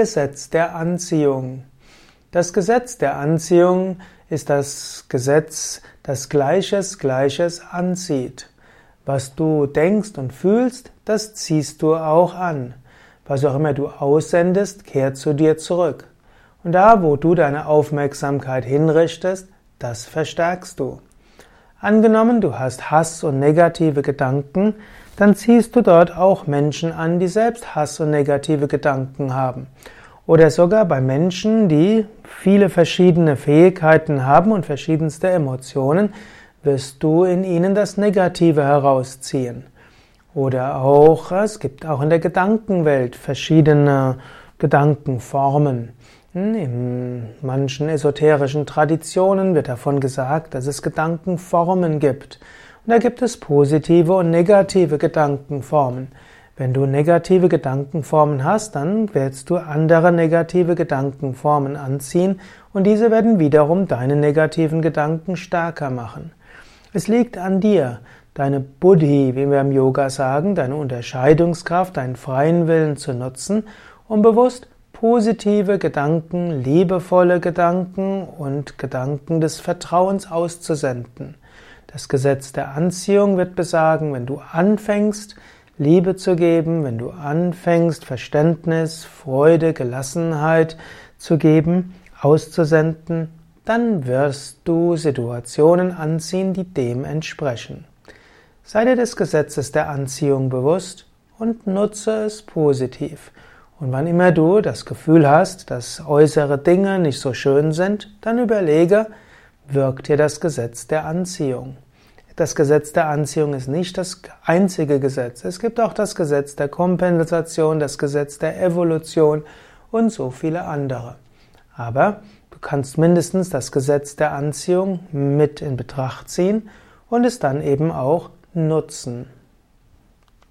Gesetz der Anziehung. Das Gesetz der Anziehung ist das Gesetz, das Gleiches Gleiches anzieht. Was du denkst und fühlst, das ziehst du auch an. Was auch immer du aussendest, kehrt zu dir zurück. Und da, wo du deine Aufmerksamkeit hinrichtest, das verstärkst du. Angenommen, du hast Hass und negative Gedanken, dann ziehst du dort auch Menschen an, die selbst Hass und negative Gedanken haben. Oder sogar bei Menschen, die viele verschiedene Fähigkeiten haben und verschiedenste Emotionen, wirst du in ihnen das Negative herausziehen. Oder auch, es gibt auch in der Gedankenwelt verschiedene Gedankenformen. In manchen esoterischen Traditionen wird davon gesagt, dass es Gedankenformen gibt. Und da gibt es positive und negative Gedankenformen. Wenn du negative Gedankenformen hast, dann wirst du andere negative Gedankenformen anziehen und diese werden wiederum deine negativen Gedanken stärker machen. Es liegt an dir, deine Buddhi, wie wir im Yoga sagen, deine Unterscheidungskraft, deinen freien Willen zu nutzen, um bewusst positive Gedanken, liebevolle Gedanken und Gedanken des Vertrauens auszusenden. Das Gesetz der Anziehung wird besagen, wenn du anfängst, Liebe zu geben, wenn du anfängst, Verständnis, Freude, Gelassenheit zu geben, auszusenden, dann wirst du Situationen anziehen, die dem entsprechen. Sei dir des Gesetzes der Anziehung bewusst und nutze es positiv. Und wann immer du das Gefühl hast, dass äußere Dinge nicht so schön sind, dann überlege, wirkt dir das Gesetz der Anziehung. Das Gesetz der Anziehung ist nicht das einzige Gesetz. Es gibt auch das Gesetz der Kompensation, das Gesetz der Evolution und so viele andere. Aber du kannst mindestens das Gesetz der Anziehung mit in Betracht ziehen und es dann eben auch nutzen.